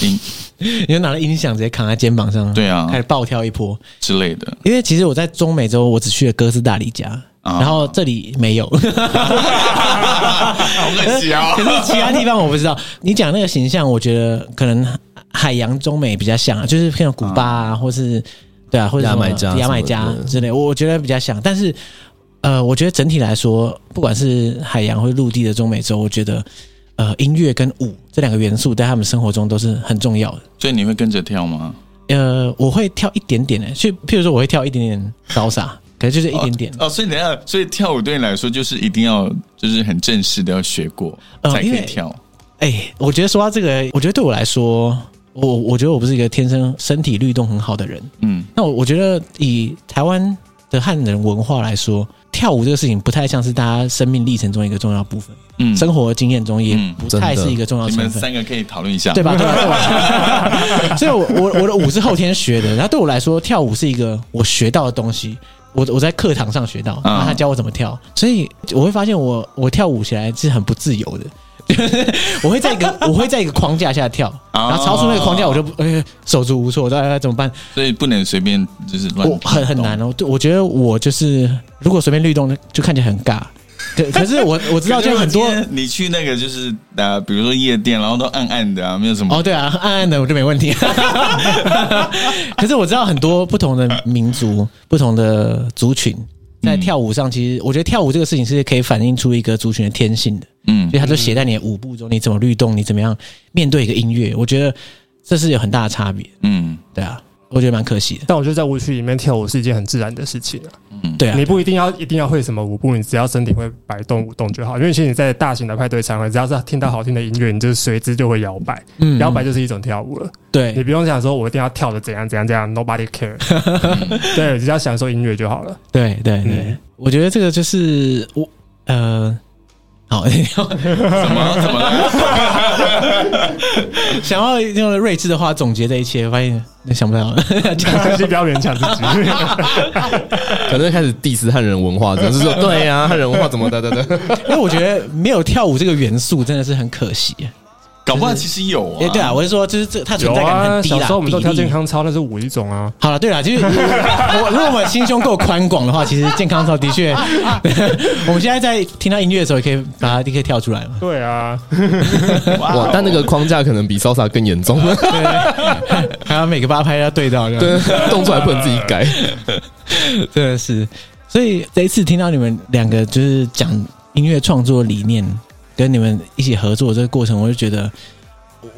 音，你就拿着音响直接扛在肩膀上，对啊，开始暴跳一波之类的。因为其实我在中美洲，我只去了哥斯达黎加，然后这里没有，好可惜啊。可是其他地方我不知道。你讲那个形象，我觉得可能海洋中美比较像，就是像古巴啊，或是。对啊，或者什么牙买加之类，我觉得比较像。但是，呃，我觉得整体来说，不管是海洋或陆地的中美洲，我觉得，呃，音乐跟舞这两个元素在他们生活中都是很重要的。所以你会跟着跳吗？呃，我会跳一点点的，就譬如说，我会跳一点点 salsa，可能就是一点点哦。哦，所以等下，所以跳舞对你来说，就是一定要就是很正式的要学过才可以跳。哎、我觉得说到这个，我觉得对我来说。我我觉得我不是一个天生身体律动很好的人，嗯，那我我觉得以台湾的汉人文化来说，跳舞这个事情不太像是大家生命历程中一个重要部分，嗯，生活经验中也不太是一个重要成分。你们三个可以讨论一下，对吧？对吧？对吧？所以我，我我的舞是后天学的，然后对我来说，跳舞是一个我学到的东西。我我在课堂上学到，然后他教我怎么跳，所以我会发现我我跳舞起来是很不自由的。我会在一个 我会在一个框架下跳，然后超出那个框架我就呃手足无措，我知道该怎么办。所以不能随便就是乱，很很难哦。对，我觉得我就是如果随便律动，就看起来很尬。可可是我 我知道，就很多你去那个就是呃，比如说夜店，然后都暗暗的啊，没有什么哦，对啊，暗暗的我就没问题。可是我知道很多不同的民族、不同的族群在跳舞上，其实我觉得跳舞这个事情是可以反映出一个族群的天性的。嗯，所以它就写在你的舞步中，你怎么律动，你怎么样面对一个音乐，我觉得这是有很大的差别。嗯，对啊。我觉得蛮可惜的，但我觉得在舞曲里面跳舞是一件很自然的事情啊。嗯，对啊，你不一定要一定要会什么舞步，你只要身体会摆动舞动就好。因为其实你在大型的派对场合，只要是听到好听的音乐，你就随之就会摇摆。嗯，摇摆就是一种跳舞了。对，你不用想说我一定要跳的怎样怎样怎样，Nobody care。对，只要享受音乐就好了。对对对，嗯，我觉得这个就是我呃。好，怎么怎么 想要用睿智的话总结这一切，发现想不到，自己不要勉强自己。可能开始 diss 汉人文化，只是说对呀，汉人文化怎么的的的。因为我觉得没有跳舞这个元素，真的是很可惜。搞不好其实有啊，对啊，我是说，就是这它存在感很低啦。小时候我们都跳健康操，那是五一种啊。好了，对了，就是 我如果我们心胸够宽广的话，其实健康操的确，我们现在在听到音乐的时候，也可以把它立刻跳出来嘛。对啊，哇，但那个框架可能比 salsa 更严重，对，还要每个八拍要对到，对，动作还不能自己改，真的是。所以这一次听到你们两个就是讲音乐创作理念。跟你们一起合作这个过程，我就觉得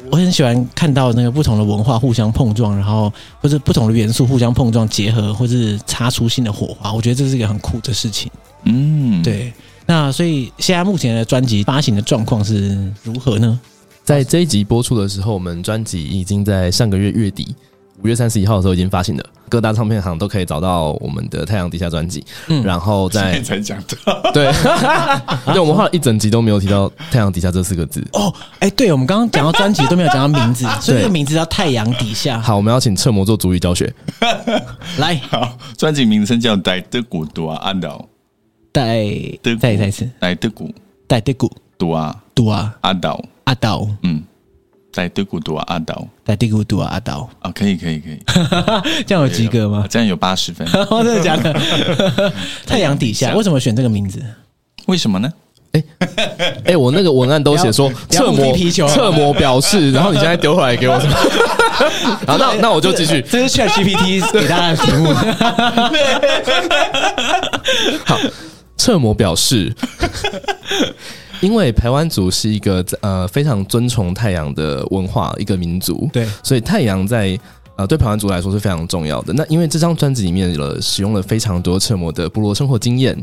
我很喜欢看到那个不同的文化互相碰撞，然后或者不同的元素互相碰撞结合，或是擦出新的火花。我觉得这是一个很酷的事情。嗯，对。那所以现在目前的专辑发行的状况是如何呢？在这一集播出的时候，我们专辑已经在上个月月底。五月三十一号的时候已经发行了，各大唱片行都可以找到我们的《太阳底下》专辑。嗯，然后在才讲到，对，对，我们花了一整集都没有提到“太阳底下”这四个字。哦，哎，对，我们刚刚讲到专辑都没有讲到名字，所以这个名字叫《太阳底下》。好，我们要请侧摩做主语教学。来，好，专辑名称叫《戴德古多阿岛》，带的再再一次，带的古，带的古。多啊。多啊。阿岛阿岛，嗯。在德古杜啊阿岛，在德古杜啊阿岛啊，可以可以可以，这样有及格吗？这样有八十分，真的假的？太阳底下为什么选这个名字？为什么呢？哎哎，我那个文案都写说侧模侧模表示，然后你现在丢回来给我什么？好，那那我就继续，这是 ChatGPT 给大家的题目。好，侧模表示。因为台湾族是一个呃非常尊崇太阳的文化一个民族，对，所以太阳在呃对台湾族来说是非常重要的。那因为这张专辑里面了使用了非常多彻摩的部落生活经验，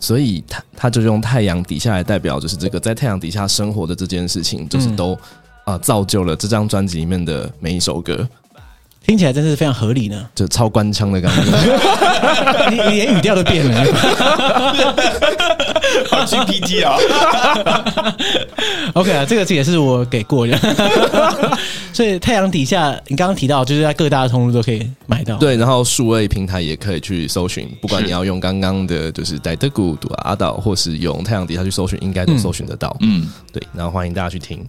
所以他他就用太阳底下来代表，就是这个在太阳底下生活的这件事情，就是都啊、呃、造就了这张专辑里面的每一首歌。听起来真是非常合理呢，就超官腔的感觉，你你连语调都变了，好 GPT 啊，OK 啊，这个这也是我给过的，所以太阳底下，你刚刚提到就是在各大通路都可以买到，对，然后数位平台也可以去搜寻，不管你要用刚刚的就是带德古杜阿岛，或是用太阳底下去搜寻，应该都搜寻得到，嗯，对，然后欢迎大家去听。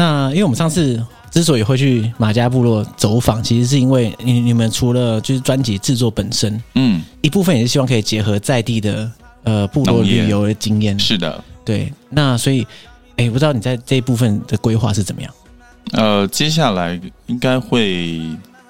那因为我们上次。之所以会去马家部落走访，其实是因为你你们除了就是专辑制作本身，嗯，一部分也是希望可以结合在地的呃部落旅游的经验。是的，对。那所以，哎、欸，不知道你在这一部分的规划是怎么样？呃，接下来应该会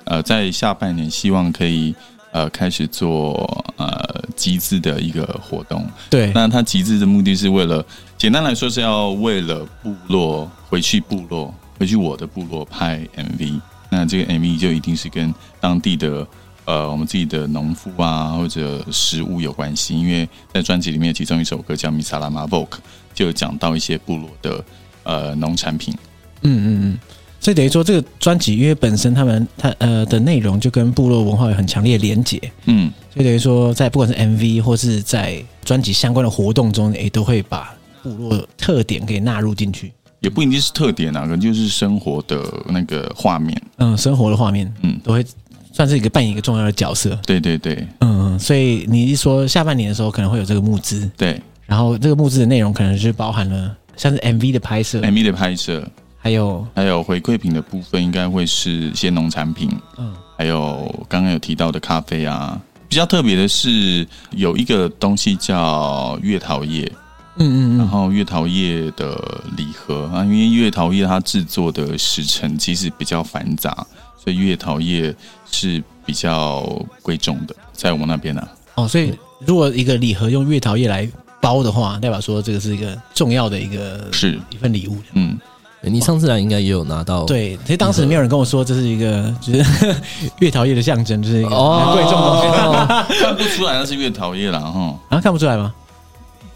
呃在下半年，希望可以呃开始做呃集资的一个活动。对。那他集资的目的是为了，简单来说是要为了部落回去部落。回去我的部落拍 MV，那这个 MV 就一定是跟当地的呃我们自己的农夫啊或者食物有关系，因为在专辑里面其中一首歌叫《米萨拉马 Vogue》，就有讲到一些部落的呃农产品。嗯嗯嗯，所以等于说，这个专辑因为本身他们他呃的内容就跟部落文化有很强烈的连结，嗯，所以等于说，在不管是 MV 或是在专辑相关的活动中，也都会把部落特点给纳入进去。也不一定是特点啊，可能就是生活的那个画面，嗯，生活的画面，嗯，都会算是一个扮演一个重要的角色。对对对，嗯，所以你一说下半年的时候可能会有这个募资，对，然后这个募资的内容可能是包含了像是 MV 的拍摄，MV 的拍摄。还有还有回馈品的部分，应该会是一些农产品，嗯，还有刚刚有提到的咖啡啊。比较特别的是，有一个东西叫月桃叶，嗯嗯，然后月桃叶的礼盒啊，因为月桃叶它制作的时程其实比较繁杂，所以月桃叶是比较贵重的，在我们那边呢、啊。哦，所以如果一个礼盒用月桃叶来包的话，代表说这个是一个重要的一个是一份礼物，嗯。你上次来应该也有拿到，对，其实当时没有人跟我说这是一个就是 月桃叶的象征，就是一个很贵重的东西，哦、看不出来那是月桃叶了哈，啊，看不出来吗？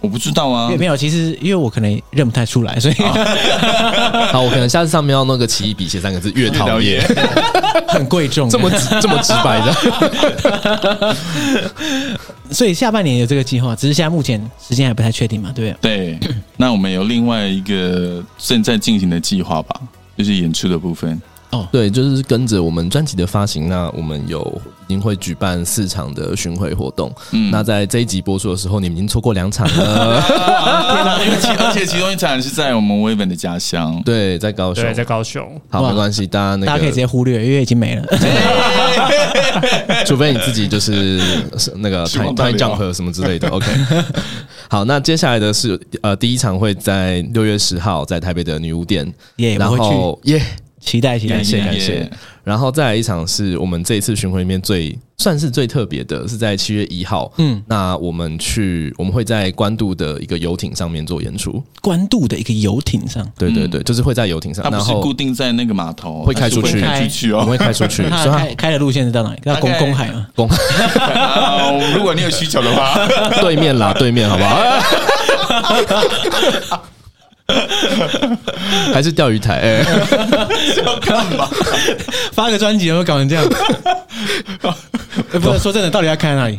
我不知道啊，没有，其实因为我可能认不太出来，所以 好，我可能下次上面要弄个奇异笔写三个字“月桃叶”，很贵重，这么这么直白的。所以下半年有这个计划，只是现在目前时间还不太确定嘛，对不对？对，那我们有另外一个正在进行的计划吧，就是演出的部分。哦，对，就是跟着我们专辑的发行，那我们有已经会举办四场的巡回活动。嗯，那在这一集播出的时候，你们已经错过两场了。天哪！因为其而且其中一场是在我们威本的家乡，对，在高雄，在高雄。好，没关系，大家那个大家可以直接忽略，因为已经没了。除非你自己就是那个太太酱和什么之类的。OK。好，那接下来的是呃，第一场会在六月十号在台北的女巫店，耶，然后耶。期待，期待，感谢，感谢。然后再来一场是我们这一次巡回里面最算是最特别的，是在七月一号。嗯，那我们去，我们会在关渡的一个游艇上面做演出。关渡的一个游艇上，对对对，就是会在游艇上，然后固定在那个码头，会开出去，开出去哦，我们会开出去。所以开开的路线是到哪里？到公公海吗？公海。如果你有需求的话，对面啦，对面，好不好？还是钓鱼台？哎，要干嘛？发个专辑有没有搞成这样？不是说真的，到底要开在哪里？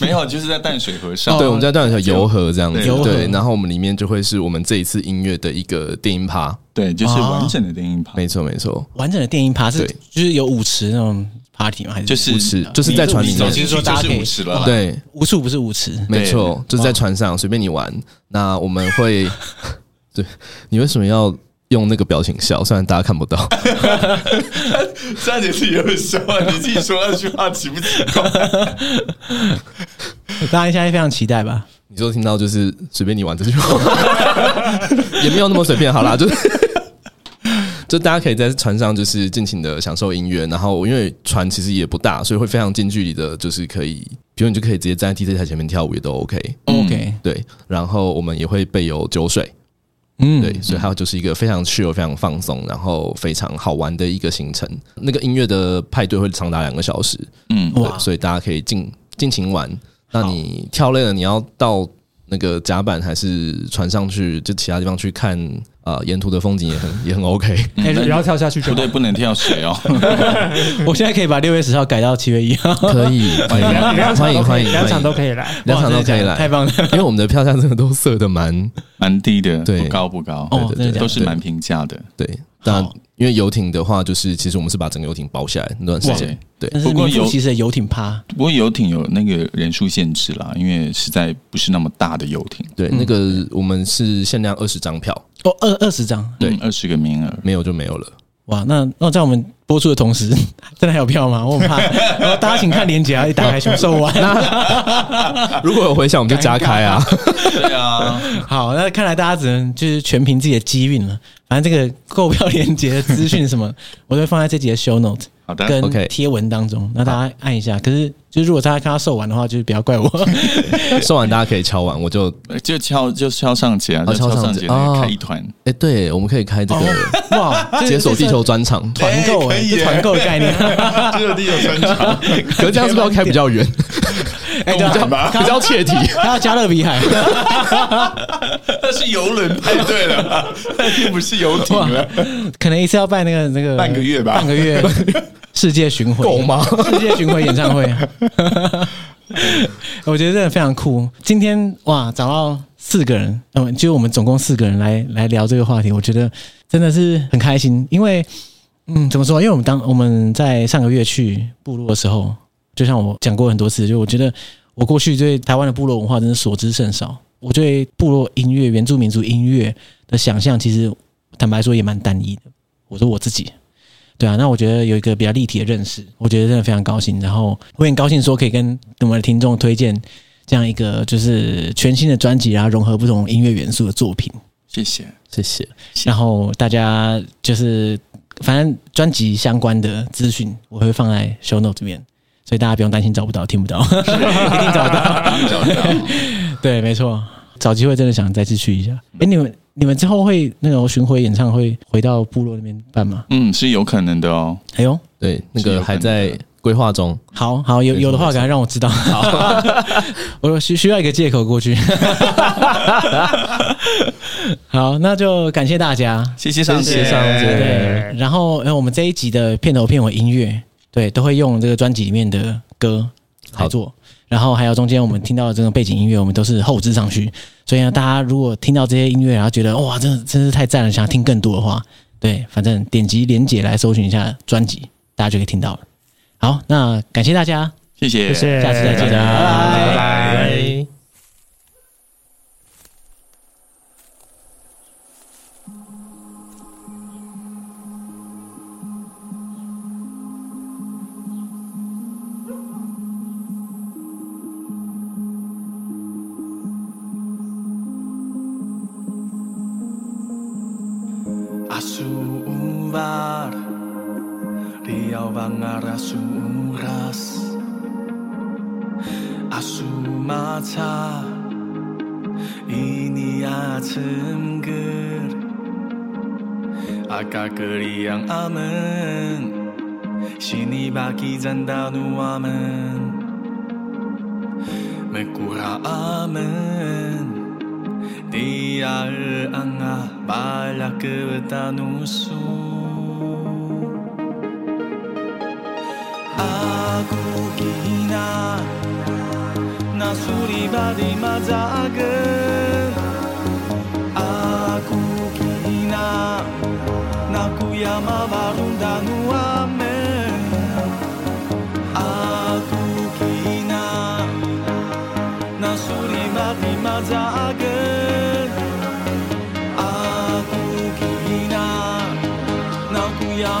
没有，就是在淡水河上。对，我们在淡水河游河这样子。对，然后我们里面就会是我们这一次音乐的一个电音趴。对，就是完整的电音趴。没错，没错。完整的电音趴是，就是有舞池那种 party 吗？还是就是舞池？就是在船里面。其实说大家舞池了。对，无处不是舞池。没错，就是在船上随便你玩。那我们会。对，你为什么要用那个表情笑？虽然大家看不到，三姐自己有笑啊！你自己说那句话奇不奇怪？大家现在非常期待吧？你说听到就是随便你玩这句话，也没有那么随便。好啦，就 就大家可以在船上就是尽情的享受音乐，然后因为船其实也不大，所以会非常近距离的，就是可以，比如你就可以直接站在 DJ 台前面跳舞也都 OK。OK，对，然后我们也会备有酒水。嗯，对，所以它就是一个非常 chill、非常放松，然后非常好玩的一个行程。那个音乐的派对会长达两个小时，嗯，对，所以大家可以尽尽情玩。那你跳累了，你要到那个甲板还是船上去，就其他地方去看啊、呃，沿途的风景也很 也很 OK。哎，不要跳下去，绝对不能跳水哦。我现在可以把六月十号改到七月一号，可以，欢迎欢迎欢迎，两场都可以来，两场都可以来，太棒了！因为我们的票价真的都设的蛮蛮低的，对，不高不高，对对对，都是蛮平价的，对。但因为游艇的话，就是其实我们是把整个游艇包下来那段时间，对。不过游其实游艇趴，不过游艇有那个人数限制啦，因为实在不是那么大的游艇。对，那个我们是限量二十张票，哦，二二十张，对，二十个名额，没有就没有了。哇，那那在我们播出的同时，真的还有票吗？我很怕。然后大家请看链接啊，一打开全售完。如果有回响，我们就加开啊。对啊，好，那看来大家只能就是全凭自己的机运了。反正这个购票链接的资讯什么，我都会放在这集的 show note。好的，跟贴文当中，那大家按一下。可是，就是如果大家看到售完的话，就是不要怪我。售完大家可以敲完，我就就敲就敲上节啊，敲上节开一团。哎，对，我们可以开这个哇，解锁地球专场团购，哎，团购的概念，解锁地球专场。可是这样是不是要开比较远？哎，比较比较切题，他要加勒比海，那是游轮派对了，那并不是游艇了。可能一次要办那个那个半个月吧，半个月 世界巡回够吗？世界巡回演唱会，我觉得真的非常酷。今天哇，找到四个人，嗯，就我们总共四个人来来聊这个话题，我觉得真的是很开心，因为。嗯，怎么说？因为我们当我们在上个月去部落的时候，就像我讲过很多次，就我觉得我过去对台湾的部落文化真的所知甚少。我对部落音乐、原住民族音乐的想象，其实坦白说也蛮单一的。我说我自己，对啊，那我觉得有一个比较立体的认识，我觉得真的非常高兴。然后我很高兴说可以跟我们的听众推荐这样一个就是全新的专辑，然后融合不同音乐元素的作品。谢谢，谢谢。然后大家就是。反正专辑相关的资讯我会放在 show note 这边，所以大家不用担心找不到、听不到，一定找到，一定找到。对，没错，找机会真的想再次去一下。哎，你们你们之后会那种巡回演唱会回到部落那边办吗？嗯，是有可能的哦。哎呦，对，那个还在规划中。好好，有有的话赶快让我知道。好，我需需要一个借口过去。好，那就感谢大家，谢谢上姐，谢谢上姐。对，然后，我们这一集的片头片尾音乐，对，都会用这个专辑里面的歌来做。然后还有中间我们听到的这个背景音乐，我们都是后置上去。所以呢，大家如果听到这些音乐，然后觉得哇，真的真是太赞了，想要听更多的话，对，反正点击连结来搜寻一下专辑，大家就可以听到了。好，那感谢大家，谢谢，谢谢，下次再见，拜拜。拜拜。阿门，西尼巴基赞达努阿门，梅古哈阿门，迪亚尔安阿巴拉格达努苏，阿古吉纳，纳苏里巴迪马扎根，亚马巴鲁达努阿门，阿古吉纳，纳苏里马蒂马扎根，阿古吉纳，纳古亚